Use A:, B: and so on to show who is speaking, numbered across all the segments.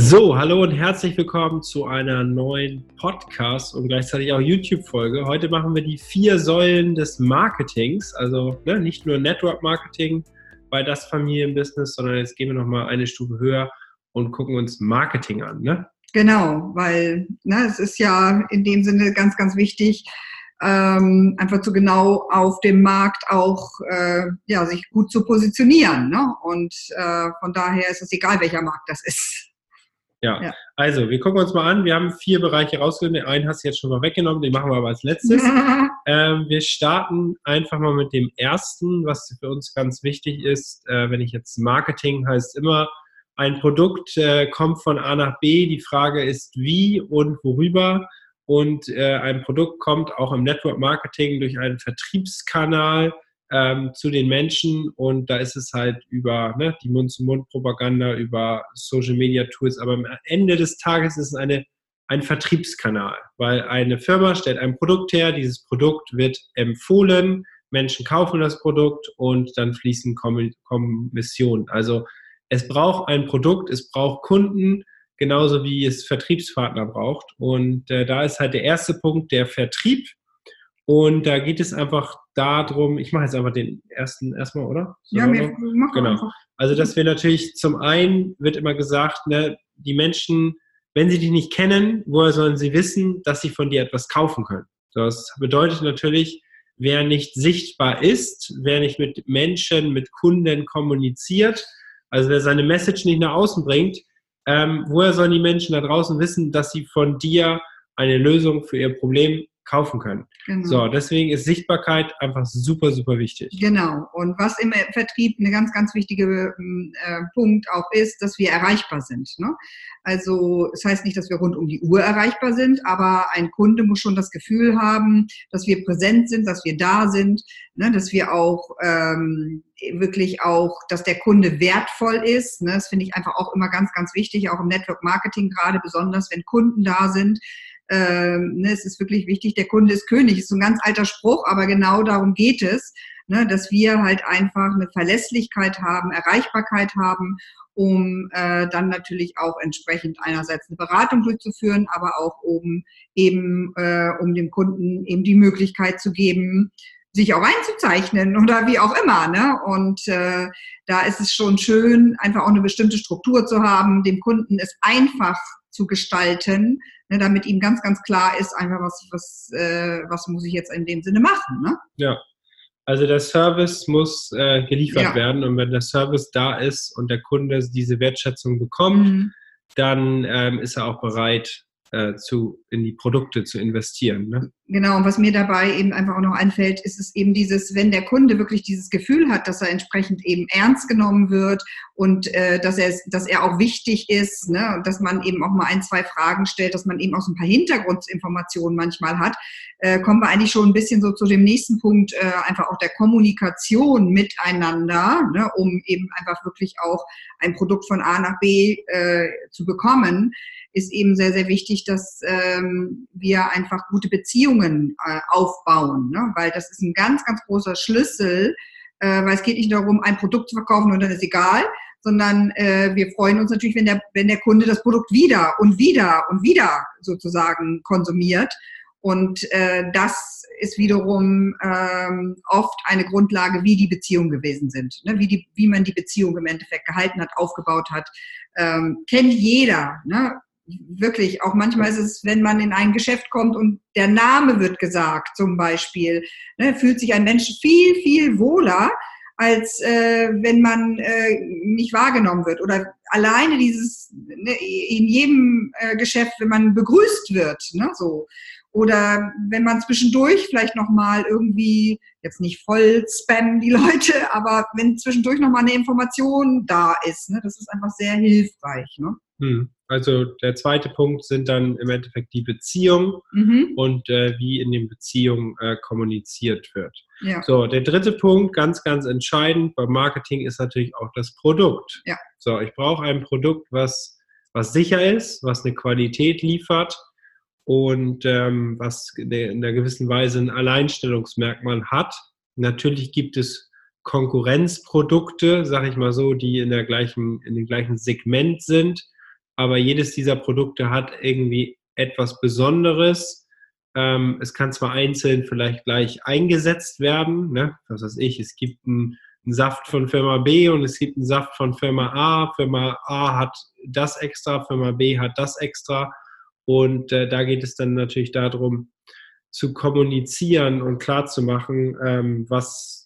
A: So, hallo und herzlich willkommen zu einer neuen Podcast und gleichzeitig auch YouTube-Folge. Heute machen wir die vier Säulen des Marketings, also ne, nicht nur Network Marketing bei das Familienbusiness, sondern jetzt gehen wir nochmal eine Stufe höher und gucken uns Marketing an. Ne?
B: Genau, weil ne, es ist ja in dem Sinne ganz, ganz wichtig, ähm, einfach zu genau auf dem Markt auch äh, ja, sich gut zu positionieren. Ne? Und äh, von daher ist es egal, welcher Markt das ist.
A: Ja. ja. also wir gucken uns mal an. Wir haben vier Bereiche rausgenommen. Den einen hast du jetzt schon mal weggenommen, den machen wir aber als letztes. ähm, wir starten einfach mal mit dem ersten, was für uns ganz wichtig ist. Äh, wenn ich jetzt Marketing heißt immer, ein Produkt äh, kommt von A nach B. Die Frage ist, wie und worüber. Und äh, ein Produkt kommt auch im Network Marketing durch einen Vertriebskanal ähm, zu den Menschen und da ist es halt über ne, die Mund-zu-Mund-Propaganda, über Social-Media-Tools, aber am Ende des Tages ist es eine, ein Vertriebskanal, weil eine Firma stellt ein Produkt her, dieses Produkt wird empfohlen, Menschen kaufen das Produkt und dann fließen Kommissionen. Also es braucht ein Produkt, es braucht Kunden, genauso wie es Vertriebspartner braucht. Und äh, da ist halt der erste Punkt der Vertrieb. Und da geht es einfach darum, ich mache jetzt einfach den ersten erstmal, oder?
B: So ja, wir machen
A: genau. Einfach. Also, dass wir natürlich zum einen wird immer gesagt, ne, die Menschen, wenn sie dich nicht kennen, woher sollen sie wissen, dass sie von dir etwas kaufen können? Das bedeutet natürlich, wer nicht sichtbar ist, wer nicht mit Menschen, mit Kunden kommuniziert, also wer seine Message nicht nach außen bringt, ähm, woher sollen die Menschen da draußen wissen, dass sie von dir eine Lösung für ihr Problem kaufen können. Genau. So, deswegen ist Sichtbarkeit einfach super, super wichtig.
B: Genau. Und was im Vertrieb eine ganz, ganz wichtige ähm, äh, Punkt auch ist, dass wir erreichbar sind. Ne? Also es das heißt nicht, dass wir rund um die Uhr erreichbar sind, aber ein Kunde muss schon das Gefühl haben, dass wir präsent sind, dass wir da sind, ne? dass wir auch ähm, wirklich auch, dass der Kunde wertvoll ist. Ne? Das finde ich einfach auch immer ganz, ganz wichtig, auch im Network Marketing gerade besonders, wenn Kunden da sind ähm, ne, es ist wirklich wichtig, der Kunde ist König, ist so ein ganz alter Spruch, aber genau darum geht es, ne, dass wir halt einfach eine Verlässlichkeit haben, Erreichbarkeit haben, um äh, dann natürlich auch entsprechend einerseits eine Beratung durchzuführen, aber auch um eben äh, um dem Kunden eben die Möglichkeit zu geben, sich auch einzuzeichnen oder wie auch immer. Ne? Und äh, da ist es schon schön, einfach auch eine bestimmte Struktur zu haben, dem Kunden es einfach zu gestalten, ne, damit ihm ganz, ganz klar ist, einfach was, was, äh, was muss ich jetzt in dem Sinne machen. Ne?
A: Ja. Also der Service muss äh, geliefert ja. werden und wenn der Service da ist und der Kunde diese Wertschätzung bekommt, mhm. dann ähm, ist er auch bereit, äh, zu, in die Produkte zu investieren. Ne?
B: Genau, und was mir dabei eben einfach auch noch einfällt, ist es eben dieses, wenn der Kunde wirklich dieses Gefühl hat, dass er entsprechend eben ernst genommen wird und äh, dass, er, dass er auch wichtig ist, ne? dass man eben auch mal ein, zwei Fragen stellt, dass man eben auch so ein paar Hintergrundinformationen manchmal hat, äh, kommen wir eigentlich schon ein bisschen so zu dem nächsten Punkt, äh, einfach auch der Kommunikation miteinander, ne? um eben einfach wirklich auch ein Produkt von A nach B äh, zu bekommen ist eben sehr, sehr wichtig, dass ähm, wir einfach gute Beziehungen äh, aufbauen, ne? weil das ist ein ganz, ganz großer Schlüssel, äh, weil es geht nicht darum, ein Produkt zu verkaufen und dann ist egal, sondern äh, wir freuen uns natürlich, wenn der, wenn der Kunde das Produkt wieder und wieder und wieder sozusagen konsumiert. Und äh, das ist wiederum ähm, oft eine Grundlage, wie die Beziehungen gewesen sind, ne? wie, die, wie man die Beziehung im Endeffekt gehalten hat, aufgebaut hat. Ähm, kennt jeder. Ne? Wirklich, auch manchmal ist es, wenn man in ein Geschäft kommt und der Name wird gesagt, zum Beispiel, ne, fühlt sich ein Mensch viel, viel wohler, als äh, wenn man äh, nicht wahrgenommen wird. Oder alleine dieses, ne, in jedem äh, Geschäft, wenn man begrüßt wird, ne, so. Oder wenn man zwischendurch vielleicht nochmal irgendwie, jetzt nicht voll spammen die Leute, aber wenn zwischendurch nochmal eine Information da ist, ne, das ist einfach sehr hilfreich. Ne?
A: Hm. Also der zweite Punkt sind dann im Endeffekt die Beziehungen mhm. und äh, wie in den Beziehungen äh, kommuniziert wird. Ja. So, der dritte Punkt, ganz, ganz entscheidend beim Marketing ist natürlich auch das Produkt. Ja. So, ich brauche ein Produkt, was, was sicher ist, was eine Qualität liefert und ähm, was in einer gewissen Weise ein Alleinstellungsmerkmal hat. Natürlich gibt es Konkurrenzprodukte, sage ich mal so, die in, der gleichen, in dem gleichen Segment sind aber jedes dieser Produkte hat irgendwie etwas Besonderes. Ähm, es kann zwar einzeln vielleicht gleich eingesetzt werden, ne? was weiß ich, es gibt einen, einen Saft von Firma B und es gibt einen Saft von Firma A. Firma A hat das extra, Firma B hat das extra. Und äh, da geht es dann natürlich darum, zu kommunizieren und klarzumachen, ähm, was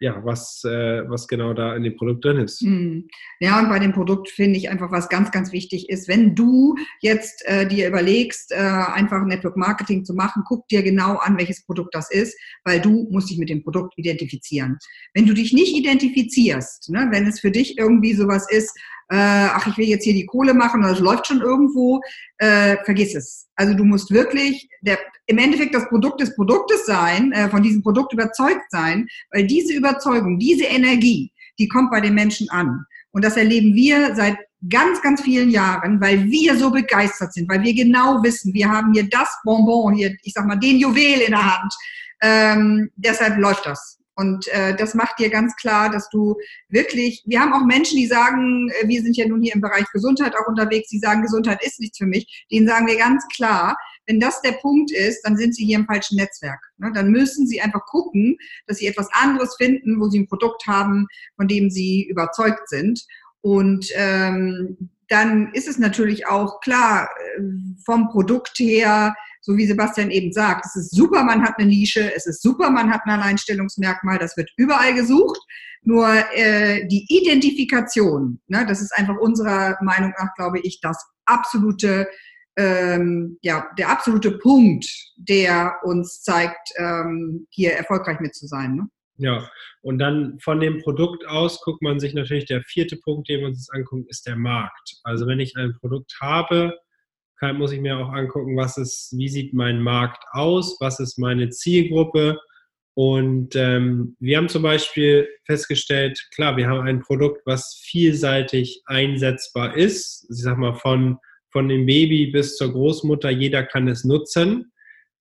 A: ja, was, äh, was genau da in dem Produkt drin ist. Hm.
B: Ja, und bei dem Produkt finde ich einfach, was ganz, ganz wichtig ist, wenn du jetzt äh, dir überlegst, äh, einfach Network Marketing zu machen, guck dir genau an, welches Produkt das ist, weil du musst dich mit dem Produkt identifizieren. Wenn du dich nicht identifizierst, ne, wenn es für dich irgendwie sowas ist, äh, ach, ich will jetzt hier die Kohle machen es läuft schon irgendwo, äh, vergiss es. Also du musst wirklich der, im Endeffekt das Produkt des Produktes sein, äh, von diesem Produkt überzeugt sein, weil diese Überzeugung, diese Energie, die kommt bei den Menschen an. Und das erleben wir seit ganz, ganz vielen Jahren, weil wir so begeistert sind, weil wir genau wissen, wir haben hier das Bonbon, hier, ich sag mal, den Juwel in der Hand. Ähm, deshalb läuft das. Und äh, das macht dir ganz klar, dass du wirklich, wir haben auch Menschen, die sagen, äh, wir sind ja nun hier im Bereich Gesundheit auch unterwegs, die sagen, Gesundheit ist nichts für mich. Denen sagen wir ganz klar, wenn das der Punkt ist, dann sind sie hier im falschen Netzwerk. Ne? Dann müssen sie einfach gucken, dass sie etwas anderes finden, wo sie ein Produkt haben, von dem sie überzeugt sind. Und ähm, dann ist es natürlich auch klar, äh, vom Produkt her, so wie Sebastian eben sagt, es ist super, man hat eine Nische, es ist super, man hat ein Alleinstellungsmerkmal, das wird überall gesucht. Nur äh, die Identifikation, ne, das ist einfach unserer Meinung nach, glaube ich, das absolute, ähm, ja, der absolute Punkt, der uns zeigt, ähm, hier erfolgreich mit zu sein. Ne?
A: Ja, und dann von dem Produkt aus guckt man sich natürlich, der vierte Punkt, den wir uns angucken, ist der Markt. Also wenn ich ein Produkt habe, kann, muss ich mir auch angucken, was ist, wie sieht mein Markt aus, was ist meine Zielgruppe. Und ähm, wir haben zum Beispiel festgestellt, klar, wir haben ein Produkt, was vielseitig einsetzbar ist. Ich sag mal, von, von dem Baby bis zur Großmutter, jeder kann es nutzen.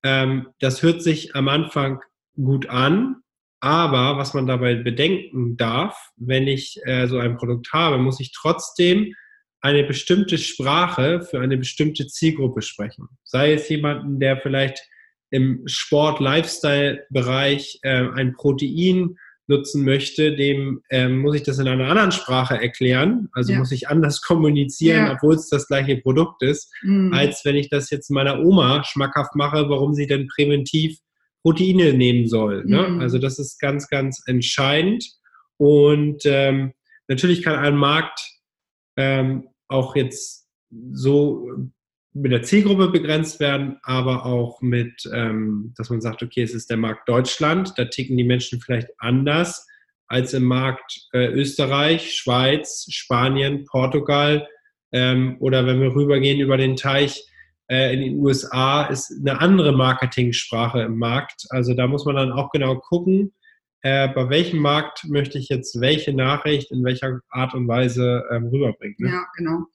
A: Ähm, das hört sich am Anfang gut an, aber was man dabei bedenken darf, wenn ich äh, so ein Produkt habe, muss ich trotzdem eine bestimmte Sprache für eine bestimmte Zielgruppe sprechen. Sei es jemanden, der vielleicht im Sport-Lifestyle-Bereich äh, ein Protein nutzen möchte, dem ähm, muss ich das in einer anderen Sprache erklären. Also ja. muss ich anders kommunizieren, ja. obwohl es das gleiche Produkt ist, mhm. als wenn ich das jetzt meiner Oma schmackhaft mache, warum sie denn präventiv Proteine nehmen soll. Ne? Mhm. Also das ist ganz, ganz entscheidend. Und ähm, natürlich kann ein Markt ähm, auch jetzt so mit der Zielgruppe begrenzt werden, aber auch mit, ähm, dass man sagt, okay, es ist der Markt Deutschland, da ticken die Menschen vielleicht anders als im Markt äh, Österreich, Schweiz, Spanien, Portugal ähm, oder wenn wir rübergehen über den Teich äh, in den USA, ist eine andere Marketingsprache im Markt. Also da muss man dann auch genau gucken, äh, bei welchem Markt möchte ich jetzt welche Nachricht in welcher Art und Weise ähm, rüberbringen.
B: Ne? Ja, genau.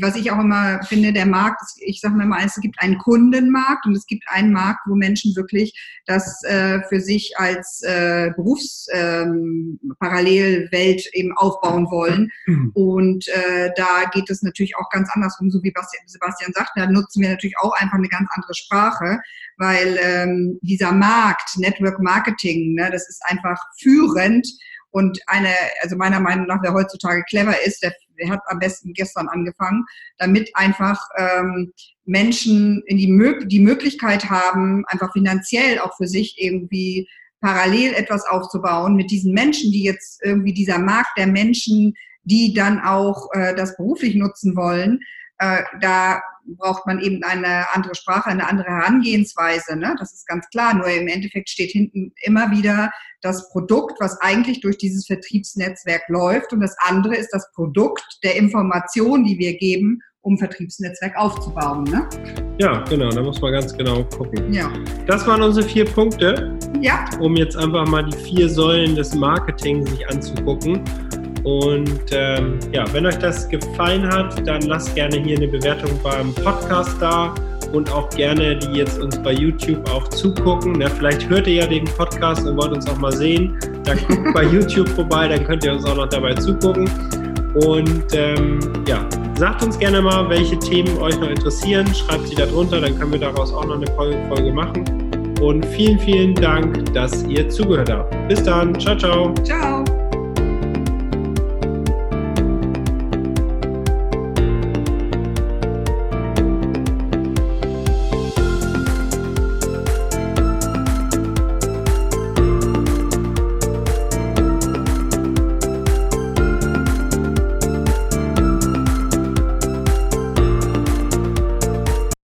B: Was ich auch immer finde, der Markt, ich sage mir mal, es gibt einen Kundenmarkt und es gibt einen Markt, wo Menschen wirklich das äh, für sich als äh, Berufsparallelwelt ähm, eben aufbauen wollen. Und äh, da geht es natürlich auch ganz andersrum, so wie Sebastian sagt, da nutzen wir natürlich auch einfach eine ganz andere Sprache, weil ähm, dieser Markt, Network Marketing, ne, das ist einfach führend und eine, also meiner Meinung nach, wer heutzutage clever ist, der, der hat am besten gestern angefangen, damit einfach ähm, Menschen in die, Mö die Möglichkeit haben, einfach finanziell auch für sich irgendwie parallel etwas aufzubauen mit diesen Menschen, die jetzt irgendwie dieser Markt der Menschen, die dann auch äh, das beruflich nutzen wollen, äh, da braucht man eben eine andere Sprache, eine andere Herangehensweise. Ne? Das ist ganz klar. Nur im Endeffekt steht hinten immer wieder das Produkt, was eigentlich durch dieses Vertriebsnetzwerk läuft. Und das andere ist das Produkt der Information, die wir geben, um Vertriebsnetzwerk aufzubauen. Ne?
A: Ja, genau, da muss man ganz genau gucken. Ja. Das waren unsere vier Punkte, ja. um jetzt einfach mal die vier Säulen des Marketings sich anzugucken. Und ähm, ja, wenn euch das gefallen hat, dann lasst gerne hier eine Bewertung beim Podcast da und auch gerne, die jetzt uns bei YouTube auch zugucken. Na, vielleicht hört ihr ja den Podcast und wollt uns auch mal sehen. Dann guckt bei YouTube vorbei, dann könnt ihr uns auch noch dabei zugucken. Und ähm, ja, sagt uns gerne mal, welche Themen euch noch interessieren. Schreibt sie da drunter, dann können wir daraus auch noch eine Folge machen. Und vielen, vielen Dank, dass ihr zugehört habt. Bis dann. Ciao, ciao.
B: Ciao.